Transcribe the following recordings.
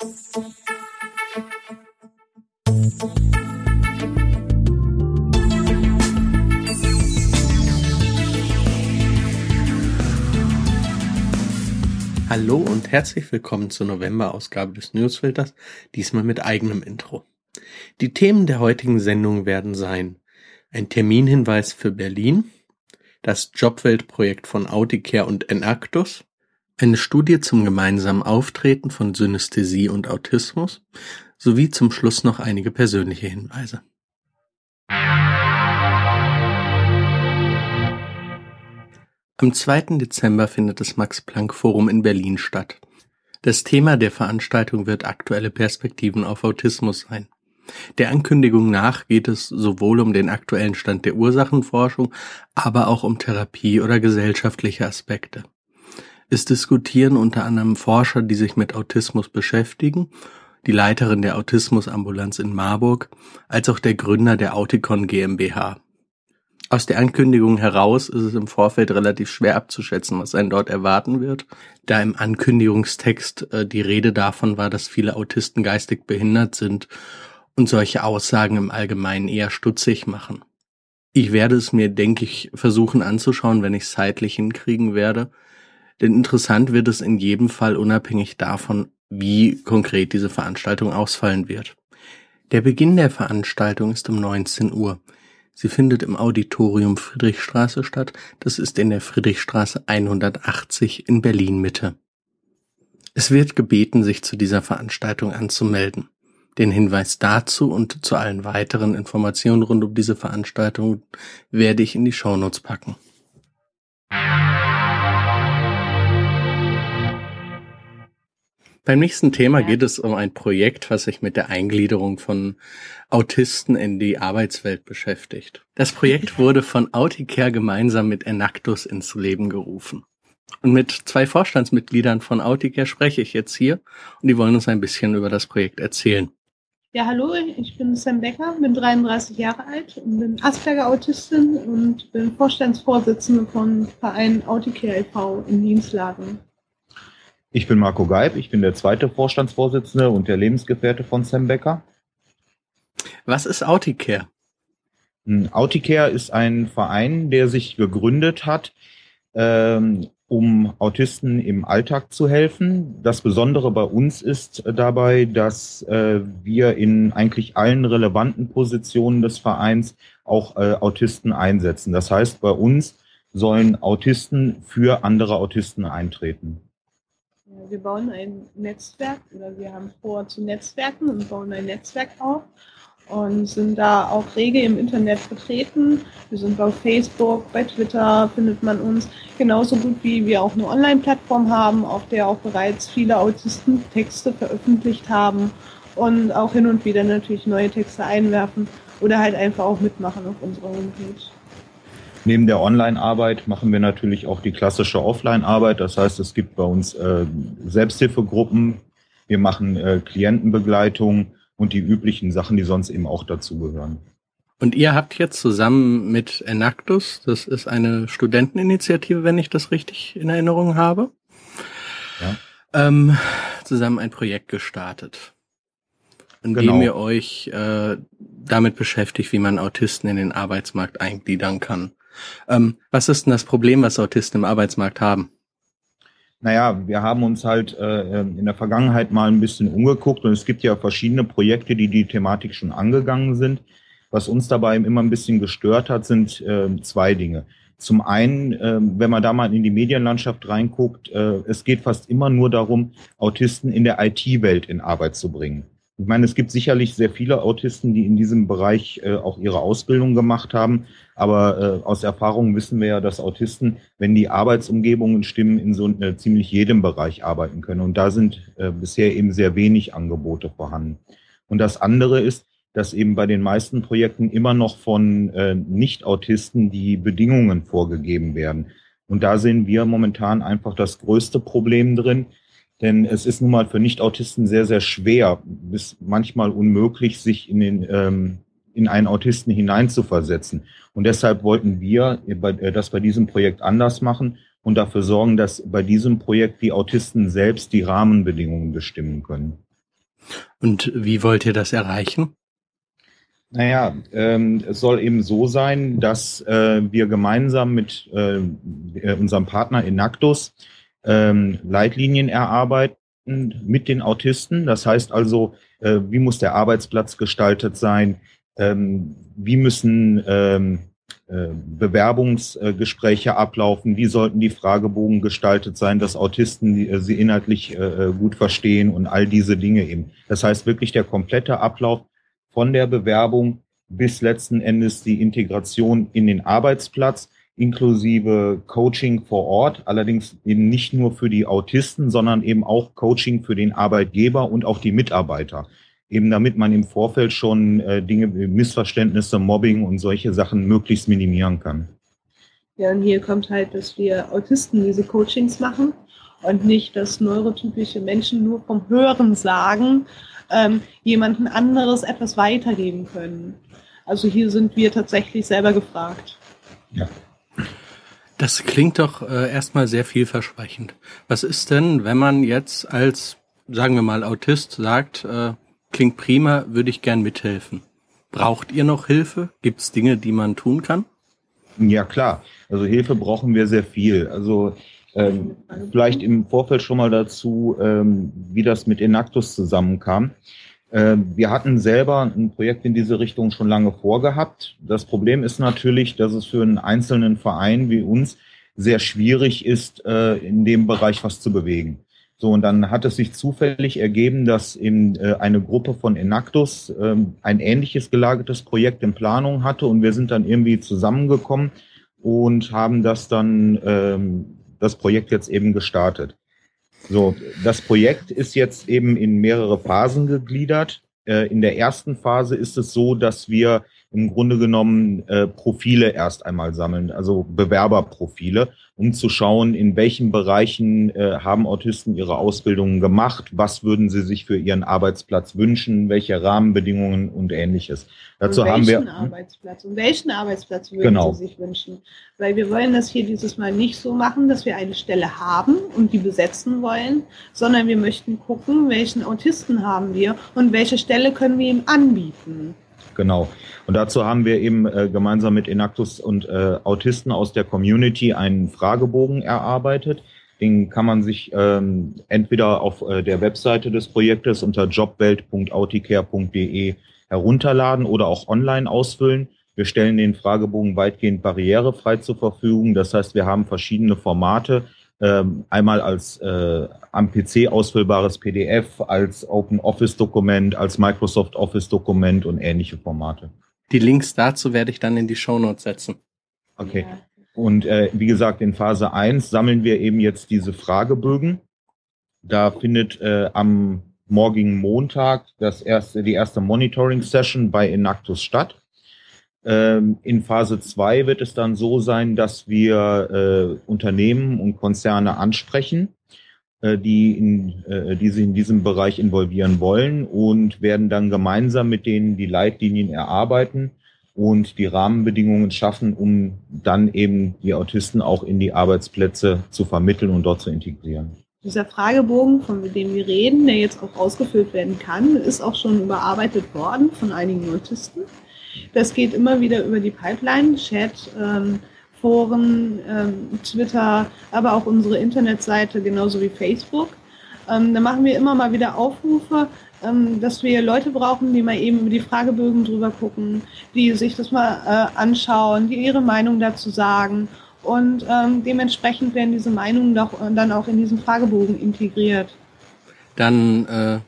Hallo und herzlich willkommen zur November-Ausgabe des Newsfilters, diesmal mit eigenem Intro. Die Themen der heutigen Sendung werden sein ein Terminhinweis für Berlin, das Jobwelt-Projekt von Auticare und Enactus, eine Studie zum gemeinsamen Auftreten von Synästhesie und Autismus sowie zum Schluss noch einige persönliche Hinweise. Am 2. Dezember findet das Max-Planck-Forum in Berlin statt. Das Thema der Veranstaltung wird aktuelle Perspektiven auf Autismus sein. Der Ankündigung nach geht es sowohl um den aktuellen Stand der Ursachenforschung, aber auch um Therapie oder gesellschaftliche Aspekte. Es diskutieren unter anderem Forscher, die sich mit Autismus beschäftigen, die Leiterin der Autismusambulanz in Marburg, als auch der Gründer der Auticon GmbH. Aus der Ankündigung heraus ist es im Vorfeld relativ schwer abzuschätzen, was einen dort erwarten wird, da im Ankündigungstext äh, die Rede davon war, dass viele Autisten geistig behindert sind und solche Aussagen im Allgemeinen eher stutzig machen. Ich werde es mir, denke ich, versuchen anzuschauen, wenn ich es zeitlich hinkriegen werde, denn interessant wird es in jedem Fall unabhängig davon, wie konkret diese Veranstaltung ausfallen wird. Der Beginn der Veranstaltung ist um 19 Uhr. Sie findet im Auditorium Friedrichstraße statt. Das ist in der Friedrichstraße 180 in Berlin Mitte. Es wird gebeten, sich zu dieser Veranstaltung anzumelden. Den Hinweis dazu und zu allen weiteren Informationen rund um diese Veranstaltung werde ich in die Shownotes packen. Beim nächsten Thema geht es um ein Projekt, was sich mit der Eingliederung von Autisten in die Arbeitswelt beschäftigt. Das Projekt wurde von Auticare gemeinsam mit Enactus ins Leben gerufen. Und mit zwei Vorstandsmitgliedern von Auticare spreche ich jetzt hier und die wollen uns ein bisschen über das Projekt erzählen. Ja, hallo, ich bin Sam Becker, bin 33 Jahre alt und bin Asperger-Autistin und bin Vorstandsvorsitzende von Verein Auticare e.V. in Dienstlagen. Ich bin Marco Geib, ich bin der zweite Vorstandsvorsitzende und der Lebensgefährte von Sam Becker. Was ist Auticare? Hm, Auticare ist ein Verein, der sich gegründet hat, ähm, um Autisten im Alltag zu helfen. Das Besondere bei uns ist dabei, dass äh, wir in eigentlich allen relevanten Positionen des Vereins auch äh, Autisten einsetzen. Das heißt, bei uns sollen Autisten für andere Autisten eintreten wir bauen ein Netzwerk oder wir haben vor zu Netzwerken und bauen ein Netzwerk auf und sind da auch rege im Internet vertreten. Wir sind bei Facebook, bei Twitter findet man uns genauso gut wie wir auch eine Online-Plattform haben, auf der auch bereits viele Autisten Texte veröffentlicht haben und auch hin und wieder natürlich neue Texte einwerfen oder halt einfach auch mitmachen auf unserer Homepage. Neben der Online-Arbeit machen wir natürlich auch die klassische Offline-Arbeit. Das heißt, es gibt bei uns äh, Selbsthilfegruppen, wir machen äh, Klientenbegleitung und die üblichen Sachen, die sonst eben auch dazugehören. Und ihr habt jetzt zusammen mit Enactus, das ist eine Studenteninitiative, wenn ich das richtig in Erinnerung habe, ja. ähm, zusammen ein Projekt gestartet, in genau. dem ihr euch äh, damit beschäftigt, wie man Autisten in den Arbeitsmarkt eingliedern kann. Ähm, was ist denn das Problem, was Autisten im Arbeitsmarkt haben? Naja, wir haben uns halt äh, in der Vergangenheit mal ein bisschen umgeguckt und es gibt ja verschiedene Projekte, die die Thematik schon angegangen sind. Was uns dabei immer ein bisschen gestört hat, sind äh, zwei Dinge. Zum einen, äh, wenn man da mal in die Medienlandschaft reinguckt, äh, es geht fast immer nur darum, Autisten in der IT-Welt in Arbeit zu bringen. Ich meine, es gibt sicherlich sehr viele Autisten, die in diesem Bereich äh, auch ihre Ausbildung gemacht haben. Aber äh, aus Erfahrung wissen wir ja, dass Autisten, wenn die Arbeitsumgebungen stimmen, in so äh, ziemlich jedem Bereich arbeiten können. Und da sind äh, bisher eben sehr wenig Angebote vorhanden. Und das andere ist, dass eben bei den meisten Projekten immer noch von äh, Nicht-Autisten die Bedingungen vorgegeben werden. Und da sehen wir momentan einfach das größte Problem drin, denn es ist nun mal für Nicht-Autisten sehr, sehr schwer, bis manchmal unmöglich, sich in, den, ähm, in einen Autisten hineinzuversetzen. Und deshalb wollten wir äh, das bei diesem Projekt anders machen und dafür sorgen, dass bei diesem Projekt die Autisten selbst die Rahmenbedingungen bestimmen können. Und wie wollt ihr das erreichen? Naja, ähm, es soll eben so sein, dass äh, wir gemeinsam mit äh, unserem Partner Inactus ähm, Leitlinien erarbeiten mit den Autisten. Das heißt also, äh, wie muss der Arbeitsplatz gestaltet sein? Ähm, wie müssen ähm, äh, Bewerbungsgespräche ablaufen? Wie sollten die Fragebogen gestaltet sein, dass Autisten die, äh, sie inhaltlich äh, gut verstehen und all diese Dinge eben. Das heißt wirklich der komplette Ablauf von der Bewerbung bis letzten Endes die Integration in den Arbeitsplatz inklusive Coaching vor Ort, allerdings eben nicht nur für die Autisten, sondern eben auch Coaching für den Arbeitgeber und auch die Mitarbeiter. Eben damit man im Vorfeld schon äh, Dinge wie Missverständnisse, Mobbing und solche Sachen möglichst minimieren kann. Ja, und hier kommt halt, dass wir Autisten diese Coachings machen und nicht, dass neurotypische Menschen nur vom Hören sagen, ähm, jemanden anderes etwas weitergeben können. Also hier sind wir tatsächlich selber gefragt. Ja. Das klingt doch äh, erstmal sehr vielversprechend. Was ist denn, wenn man jetzt als, sagen wir mal, Autist sagt, äh, klingt prima, würde ich gern mithelfen. Braucht ihr noch Hilfe? Gibt es Dinge, die man tun kann? Ja, klar. Also Hilfe brauchen wir sehr viel. Also ähm, vielleicht im Vorfeld schon mal dazu, ähm, wie das mit Enactus zusammenkam. Ähm, wir hatten selber ein Projekt in diese Richtung schon lange vorgehabt. Das Problem ist natürlich, dass es für einen einzelnen Verein wie uns sehr schwierig ist, äh, in dem Bereich was zu bewegen. So, und dann hat es sich zufällig ergeben, dass eben äh, eine Gruppe von Enactus ähm, ein ähnliches gelagertes Projekt in Planung hatte und wir sind dann irgendwie zusammengekommen und haben das dann ähm, das Projekt jetzt eben gestartet. So, das Projekt ist jetzt eben in mehrere Phasen gegliedert. Äh, in der ersten Phase ist es so, dass wir im Grunde genommen äh, Profile erst einmal sammeln, also Bewerberprofile, um zu schauen, in welchen Bereichen äh, haben Autisten ihre Ausbildungen gemacht, was würden sie sich für ihren Arbeitsplatz wünschen, welche Rahmenbedingungen und ähnliches. Dazu haben wir Arbeitsplatz und welchen Arbeitsplatz würden genau. sie sich wünschen? Weil wir wollen das hier dieses Mal nicht so machen, dass wir eine Stelle haben und die besetzen wollen, sondern wir möchten gucken, welchen Autisten haben wir und welche Stelle können wir ihm anbieten. Genau. Und dazu haben wir eben äh, gemeinsam mit Enactus und äh, Autisten aus der Community einen Fragebogen erarbeitet. Den kann man sich ähm, entweder auf äh, der Webseite des Projektes unter jobwelt.auticare.de herunterladen oder auch online ausfüllen. Wir stellen den Fragebogen weitgehend barrierefrei zur Verfügung. Das heißt, wir haben verschiedene Formate, ähm, einmal als äh, am PC ausfüllbares PDF, als Open Office Dokument, als Microsoft Office Dokument und ähnliche Formate. Die Links dazu werde ich dann in die Show Notes setzen. Okay. Und äh, wie gesagt, in Phase 1 sammeln wir eben jetzt diese Fragebögen. Da findet äh, am morgigen Montag das erste, die erste Monitoring-Session bei Enactus statt. Ähm, in Phase 2 wird es dann so sein, dass wir äh, Unternehmen und Konzerne ansprechen, äh, die, in, äh, die sich in diesem Bereich involvieren wollen und werden dann gemeinsam mit denen die Leitlinien erarbeiten und die Rahmenbedingungen schaffen, um dann eben die Autisten auch in die Arbeitsplätze zu vermitteln und dort zu integrieren. Dieser Fragebogen, von dem wir reden, der jetzt auch ausgefüllt werden kann, ist auch schon überarbeitet worden von einigen Autisten. Das geht immer wieder über die Pipeline, Chat, ähm, Foren, ähm, Twitter, aber auch unsere Internetseite, genauso wie Facebook. Ähm, da machen wir immer mal wieder Aufrufe, ähm, dass wir Leute brauchen, die mal eben über die Fragebögen drüber gucken, die sich das mal äh, anschauen, die ihre Meinung dazu sagen. Und ähm, dementsprechend werden diese Meinungen doch, dann auch in diesen Fragebogen integriert. Dann äh,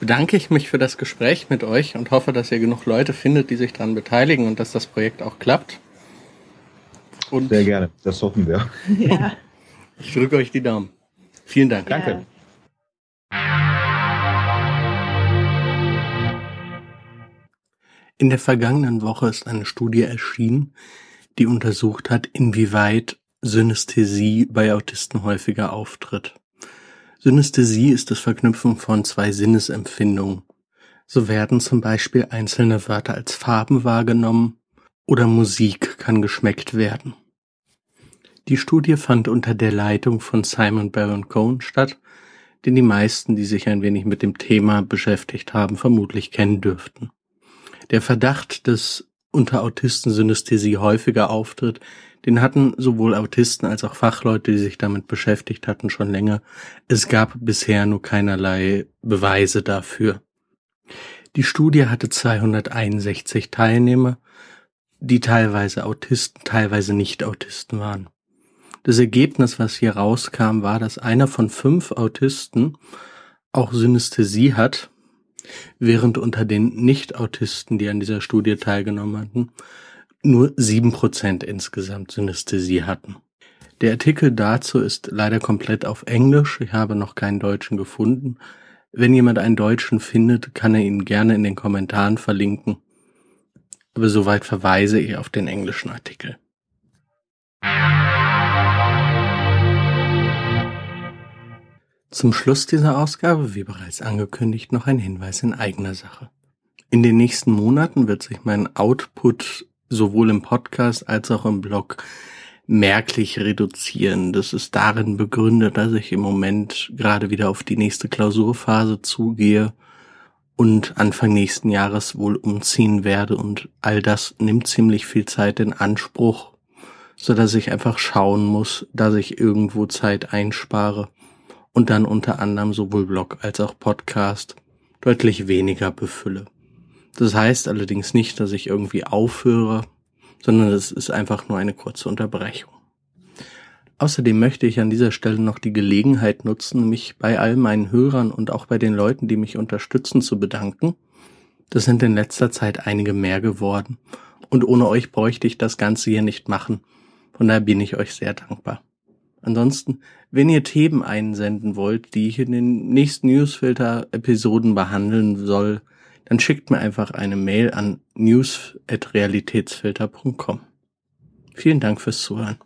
bedanke ich mich für das Gespräch mit euch und hoffe, dass ihr genug Leute findet, die sich daran beteiligen und dass das Projekt auch klappt. Und Sehr gerne, das hoffen wir. Ja. Ich drücke euch die Daumen. Vielen Dank. Danke. In der vergangenen Woche ist eine Studie erschienen, die untersucht hat, inwieweit Synästhesie bei Autisten häufiger auftritt. Synästhesie ist das Verknüpfen von zwei Sinnesempfindungen. So werden zum Beispiel einzelne Wörter als Farben wahrgenommen oder Musik kann geschmeckt werden. Die Studie fand unter der Leitung von Simon Baron Cohen statt, den die meisten, die sich ein wenig mit dem Thema beschäftigt haben, vermutlich kennen dürften. Der Verdacht, dass unter Autisten Synästhesie häufiger auftritt, den hatten sowohl Autisten als auch Fachleute, die sich damit beschäftigt hatten, schon länger. Es gab bisher nur keinerlei Beweise dafür. Die Studie hatte 261 Teilnehmer, die teilweise Autisten, teilweise nicht Autisten waren. Das Ergebnis, was hier rauskam, war, dass einer von fünf Autisten auch Synästhesie hat, während unter den Nicht-Autisten, die an dieser Studie teilgenommen hatten, nur sieben Prozent insgesamt Synästhesie hatten. Der Artikel dazu ist leider komplett auf Englisch. Ich habe noch keinen Deutschen gefunden. Wenn jemand einen Deutschen findet, kann er ihn gerne in den Kommentaren verlinken. Aber soweit verweise ich auf den englischen Artikel. Zum Schluss dieser Ausgabe, wie bereits angekündigt, noch ein Hinweis in eigener Sache. In den nächsten Monaten wird sich mein Output sowohl im Podcast als auch im Blog merklich reduzieren. Das ist darin begründet, dass ich im Moment gerade wieder auf die nächste Klausurphase zugehe und Anfang nächsten Jahres wohl umziehen werde und all das nimmt ziemlich viel Zeit in Anspruch, so dass ich einfach schauen muss, dass ich irgendwo Zeit einspare und dann unter anderem sowohl Blog als auch Podcast deutlich weniger befülle. Das heißt allerdings nicht, dass ich irgendwie aufhöre, sondern es ist einfach nur eine kurze Unterbrechung. Außerdem möchte ich an dieser Stelle noch die Gelegenheit nutzen, mich bei all meinen Hörern und auch bei den Leuten, die mich unterstützen, zu bedanken. Das sind in letzter Zeit einige mehr geworden und ohne euch bräuchte ich das Ganze hier nicht machen. Von daher bin ich euch sehr dankbar. Ansonsten, wenn ihr Themen einsenden wollt, die ich in den nächsten Newsfilter-Episoden behandeln soll, dann schickt mir einfach eine Mail an news.realitätsfilter.com. Vielen Dank fürs Zuhören.